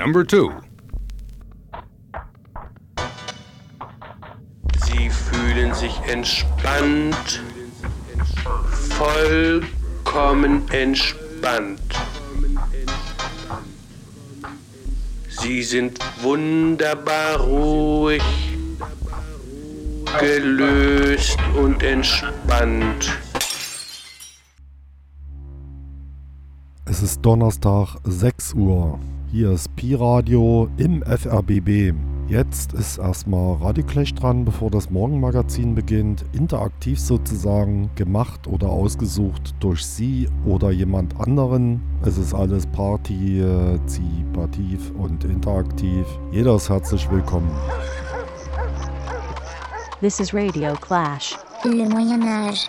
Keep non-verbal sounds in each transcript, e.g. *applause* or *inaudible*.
Number two. Sie fühlen sich entspannt, vollkommen entspannt. Sie sind wunderbar ruhig, gelöst und entspannt. Es ist Donnerstag 6 Uhr. Hier ist Pi-Radio im FRBB. Jetzt ist erstmal Radioclash dran, bevor das Morgenmagazin beginnt. Interaktiv sozusagen, gemacht oder ausgesucht durch Sie oder jemand anderen. Es ist alles partizipativ und interaktiv. Jeder ist herzlich willkommen. This is Radio Clash. Le Moyen Âge.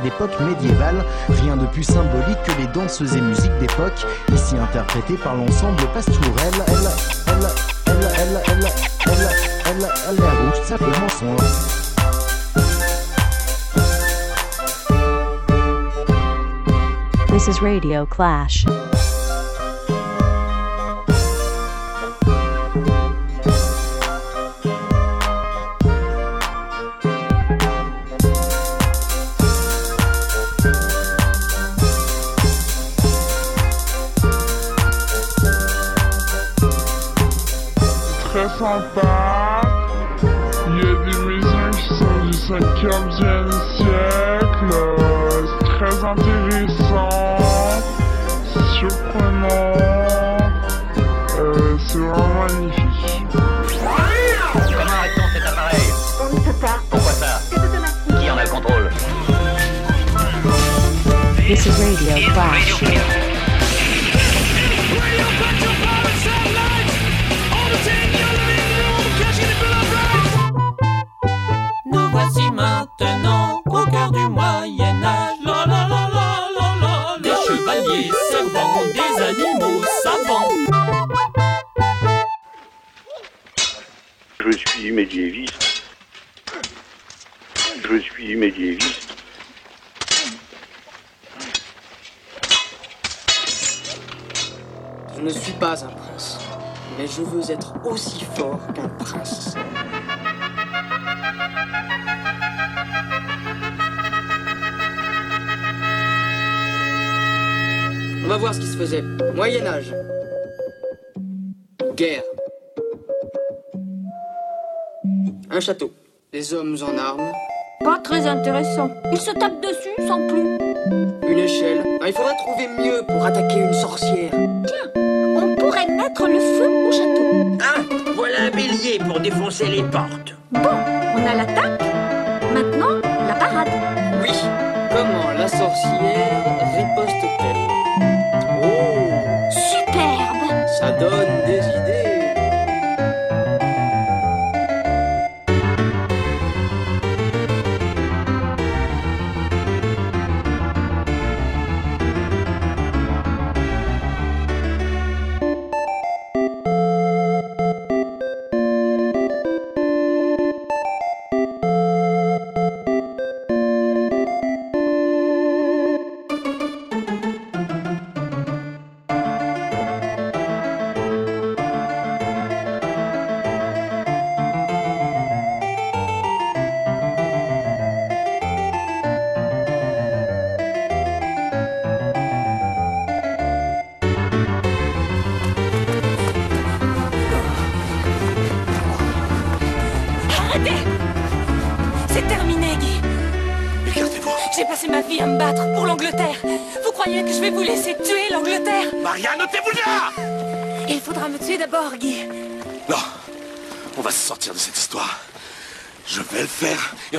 D'époque médiévale, rien de plus symbolique que les danseuses et musiques d'époque, ici interprétées par l'ensemble Pastourelle. Elle, elle, elle, elle, elle, elle, elle, elle, elle rouge, simplement. This is Radio Clash. 14e siècle, c'est très intéressant, surprenant, euh, c'est vraiment magnifique. Comment arrête-t-on cet appareil? On ne peut pas. Pourquoi ça? C'est automatique. Qui en a le contrôle? This is Radio Flash. Guerre. Un château. Des hommes en armes. Pas très intéressant. Il se tape dessus sans plus. Une échelle. Ah, il faudra trouver mieux pour attaquer une sorcière. On pourrait mettre le feu au château. Ah, voilà un bélier pour défoncer les portes. Bon, on a l'attaque. Maintenant, la parade. Oui. Comment la sorcière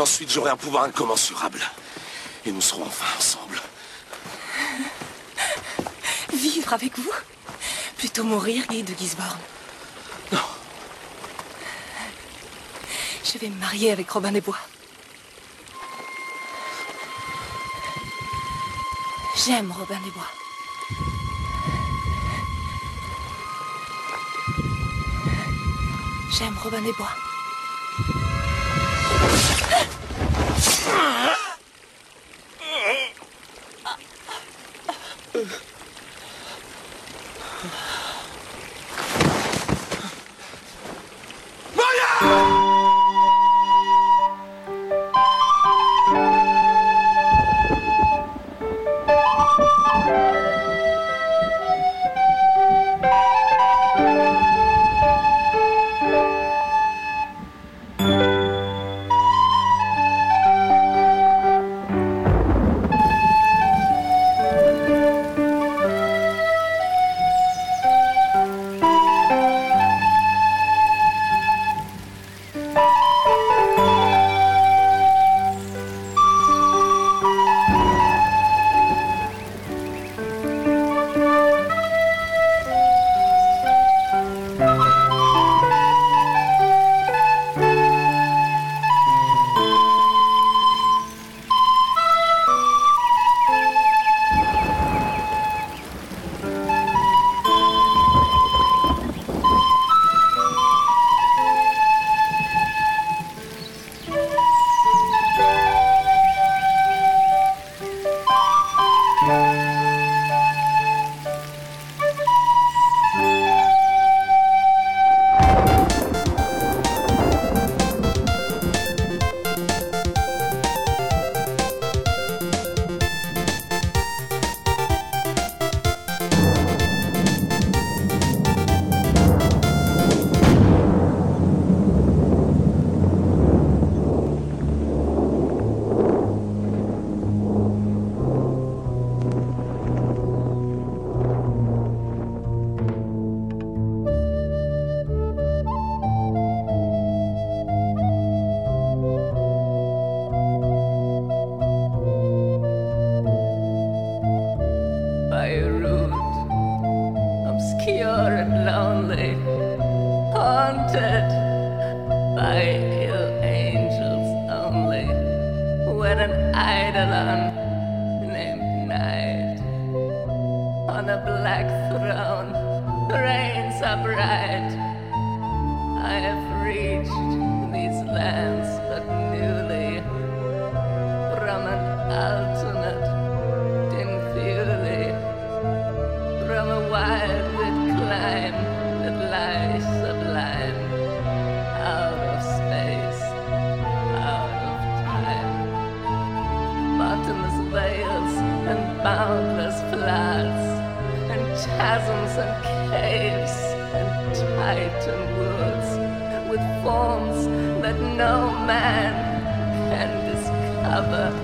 ensuite j'aurai un pouvoir incommensurable. Et nous serons enfin ensemble. Vivre avec vous. Plutôt mourir, Guy de Gisborne. Non. Je vais me marier avec Robin des Bois. J'aime Robin des Bois. J'aime Robin des Bois. 啊 *laughs* obscure and lonely, haunted by ill angels only, where an eidolon named Night on a black throne reigns upright. I have reached these lands but newly from an alternate the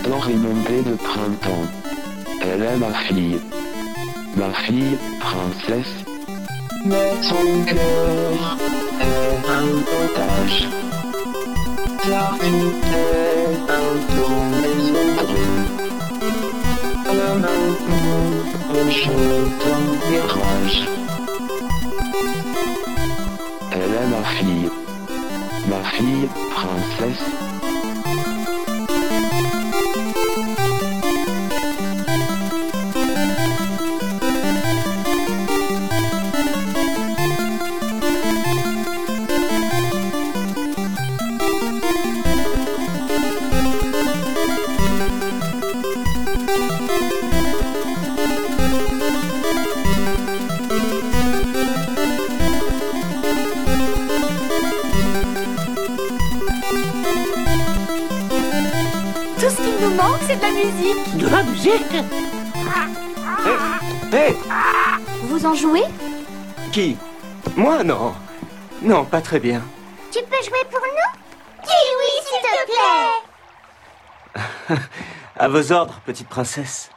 étant renommée de printemps. Elle est ma fille. Ma fille, princesse. Mais son cœur est un otage. Car il est un dans les autres. Le maintenant, je t'encourage. Elle est ma fille. Ma fille, princesse. c'est de la musique. De la musique Hé Vous en jouez? Qui? Moi, non. Non, pas très bien. Tu peux jouer pour nous? Kiwi, s'il te plaît *laughs* À vos ordres, petite princesse.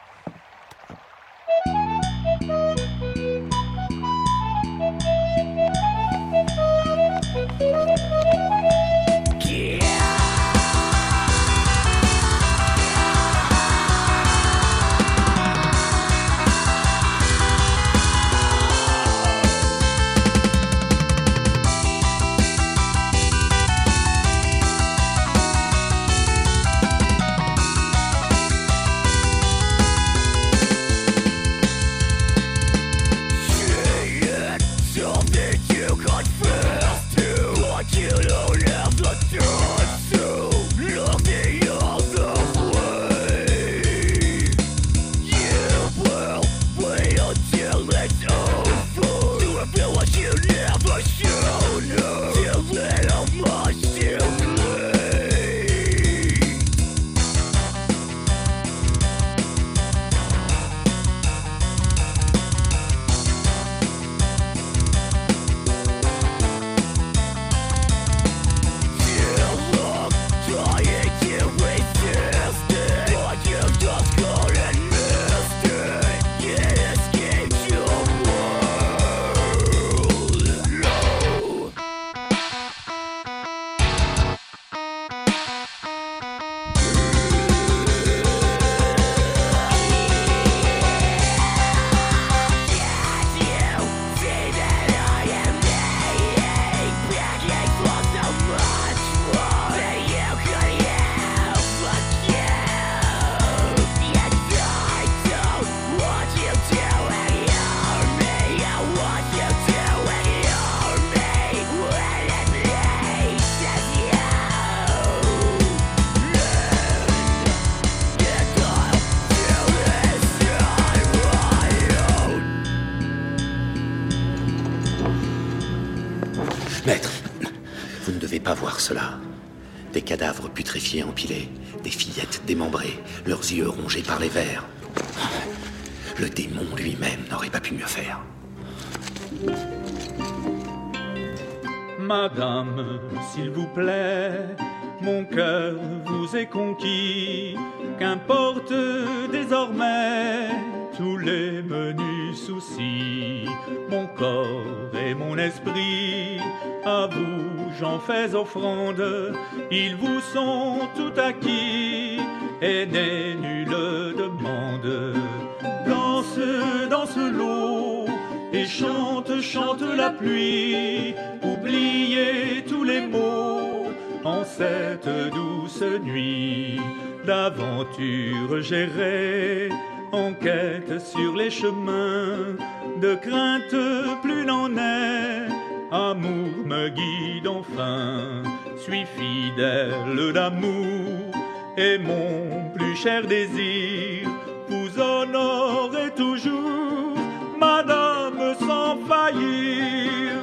Mon cœur vous est conquis. Qu'importe désormais tous les menus soucis. Mon corps et mon esprit, à vous j'en fais offrande. Ils vous sont tout acquis et n'est nulle demande. Danse, danse l'eau et chante, chante la pluie. Cette douce nuit d'aventure gérée. Enquête sur les chemins, de crainte plus n'en est. Amour me guide enfin, suis fidèle d'amour, et mon plus cher désir vous honorer toujours, Madame sans faillir.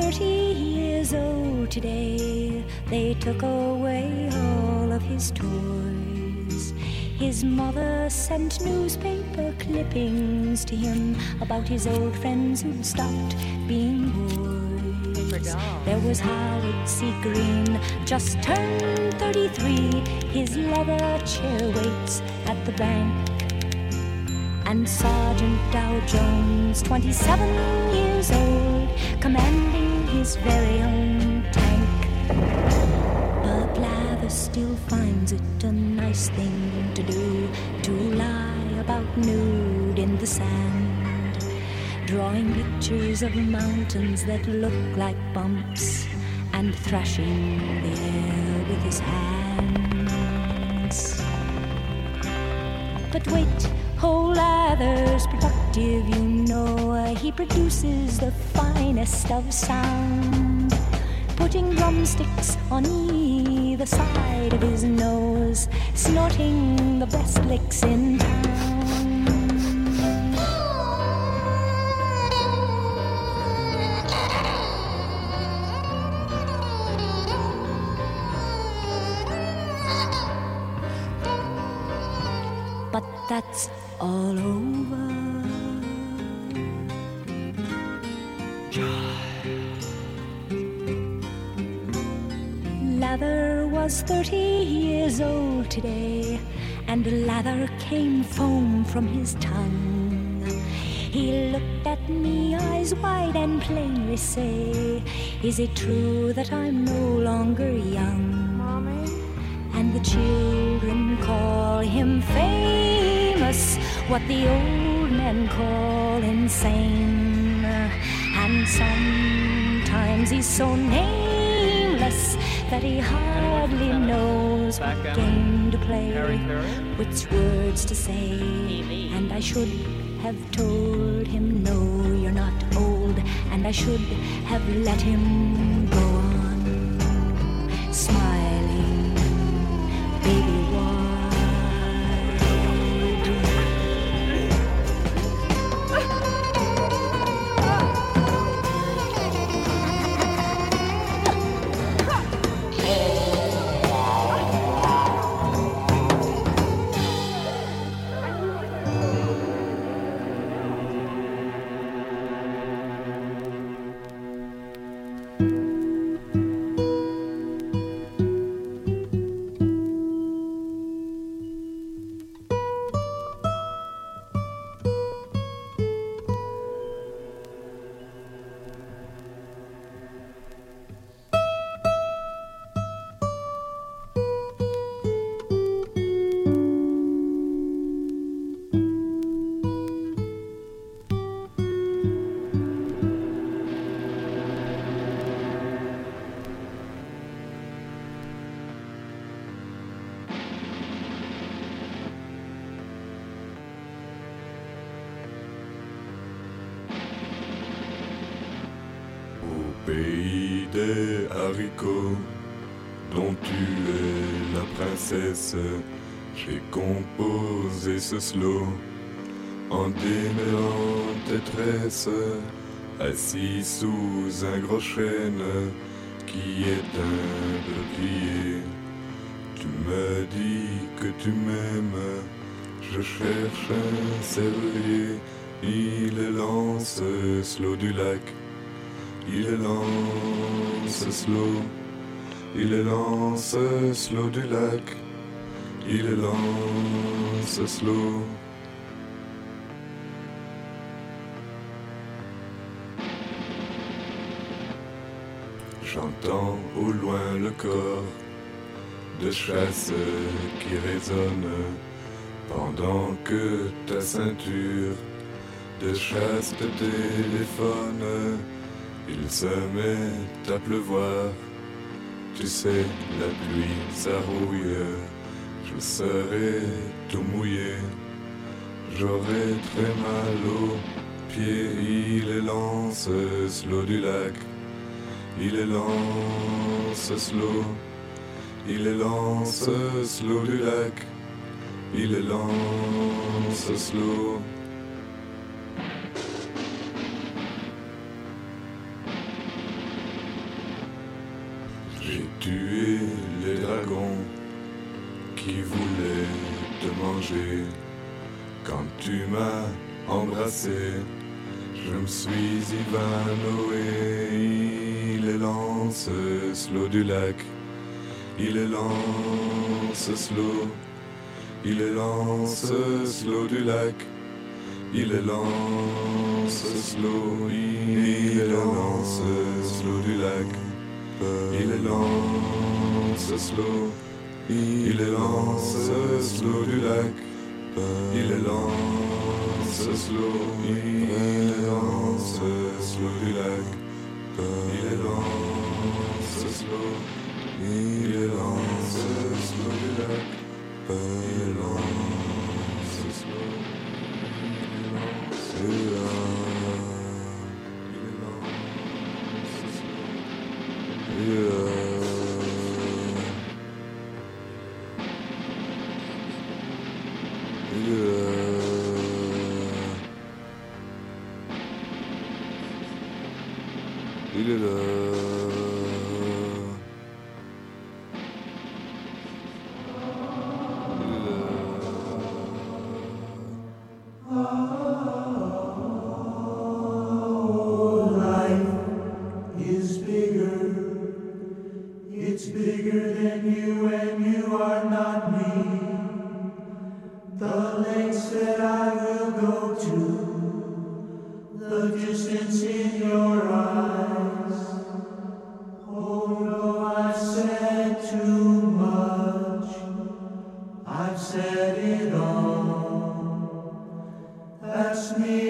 30 years old today. They took away all of his toys. His mother sent newspaper clippings to him about his old friends who'd stopped being boys. There was Howard C. Green, just turned 33. His leather chair waits at the bank and Sergeant Dow Jones, 27 years old, commanding his very own tank. But Lather still finds it a nice thing to do to lie about nude in the sand, drawing pictures of mountains that look like bumps and thrashing the air with his hands. But wait, whole lather's productive, you know. He produces the finest of sound, putting drumsticks on either side of his nose, snorting the best licks in town. But that's all over. 30 years old today, and the lather came foam from his tongue. He looked at me, eyes wide, and plainly say, Is it true that I'm no longer young? Mommy? And the children call him famous, what the old men call insane. And sometimes he's so nameless that he hardly knows what game to play, which words to say. And I should have told him, No, you're not old, and I should have let him J'ai composé ce slow. En démêlant tes tresses, assis sous un gros chêne qui est un peuplier. Tu me dis que tu m'aimes, je cherche un serrurier, il est lance slow du lac, il est lance slow, il est lance slow du lac, il est lance slow. J'entends au loin le corps de chasse qui résonne pendant que ta ceinture de chasse te téléphone. Il se met à pleuvoir, tu sais, la pluie ça rouille, je serai tout mouillé, j'aurai très mal aux pieds, il est lance slow du lac. Il est lance slow, il est lance slow du lac, il est lance slow. J'ai tué les dragons qui voulaient te manger. Quand tu m'as embrassé, je me suis évanoui. Il est lance slow du lac, il est lance slow, il est lance slow du lac, il est lance slow, il est lance slow du lac, il lance slow, il est lance slow du lac, il est lance slow, il est lance slow du lac. Il est lance slow, il est lance slow du lac, il est lance slow, Il Ask me.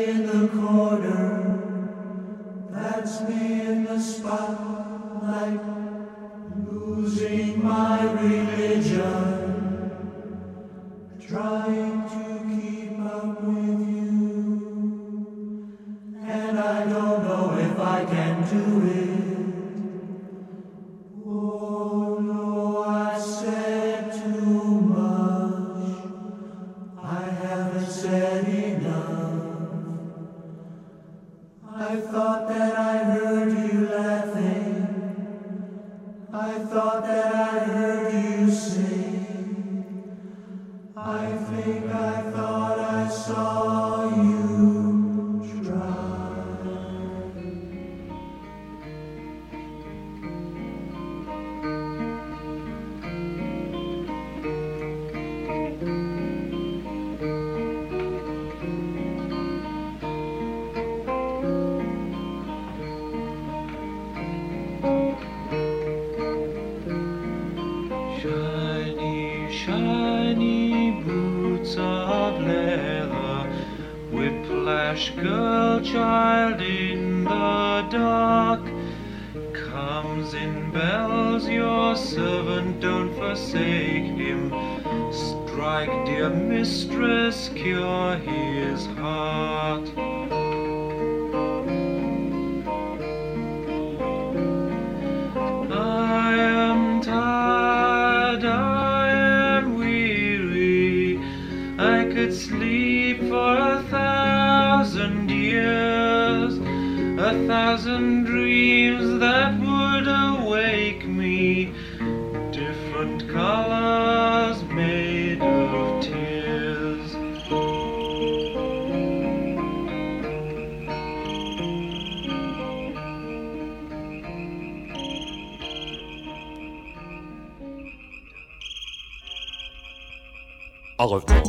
En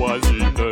voisine.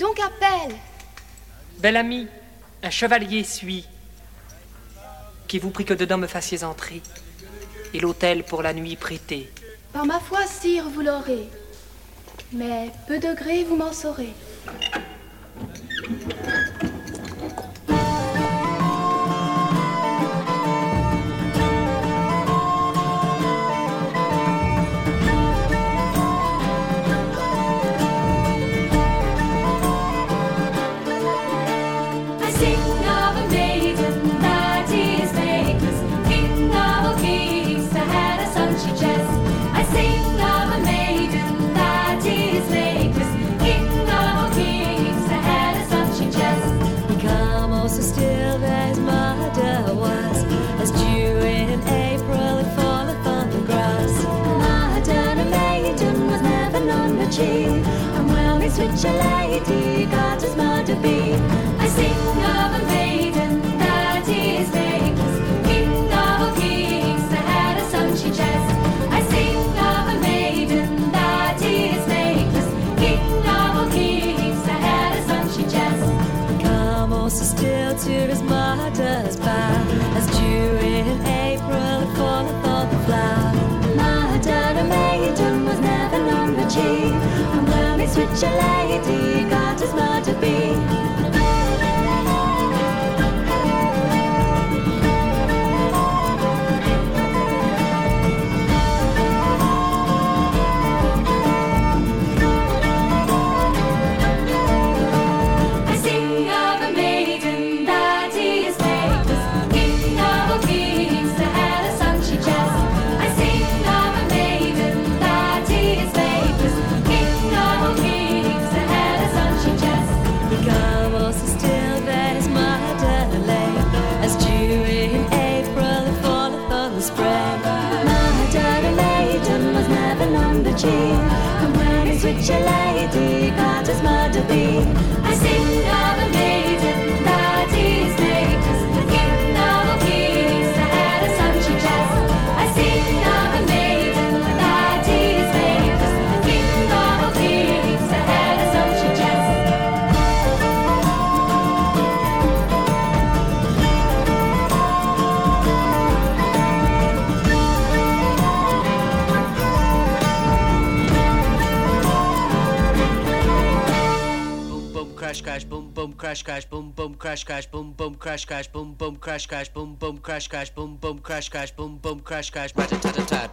Donc appelle Bel ami, un chevalier suit, qui vous prie que dedans me fassiez entrer, et l'hôtel pour la nuit prêté. Par ma foi, sire, vous l'aurez. Mais peu de gré, vous m'en saurez. A lady, God his mother be. I sing of a maiden that is makeless, king of all kings that had a son she just. I sing of a maiden that is makeless, king of all kings that had a son she just. Come also still to his mother's bow, as dew in April falleth on the flower. Mother, a maiden was never known but she, switch a lady, God is smart to be. Crash crash boom boom crash crash boom boom crash crash boom boom crash crash boom boom crash crash boom boom crash crash boom boom crash crash tat tat tat.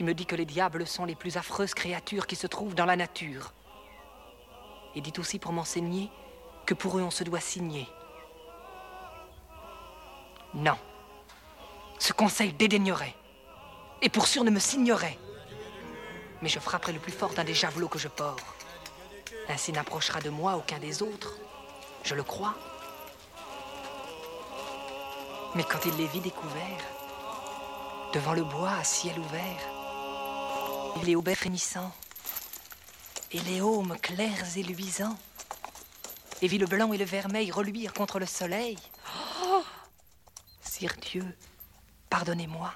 Qui me dit que les diables sont les plus affreuses créatures qui se trouvent dans la nature. Et dit aussi pour m'enseigner que pour eux on se doit signer. Non. Ce conseil dédaignerait. Et pour sûr ne me signerait. Mais je frapperai le plus fort d'un des javelots que je porte. Ainsi n'approchera de moi aucun des autres. Je le crois. Mais quand il les vit découverts, devant le bois à ciel ouvert, les aubets frémissants, et les aumes clairs et luisants, et vit le blanc et le vermeil reluire contre le soleil. Oh Sire Dieu, pardonnez-moi.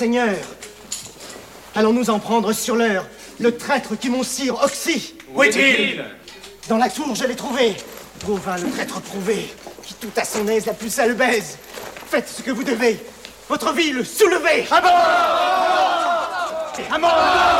Seigneur. Allons-nous en prendre sur l'heure le traître qui mon sire Oxy? Où est-il? Dans la tour, je l'ai trouvé. Gauvin, le traître prouvé, qui tout à son aise la plus sale baise. Faites ce que vous devez. Votre ville, soulevez À mort À mort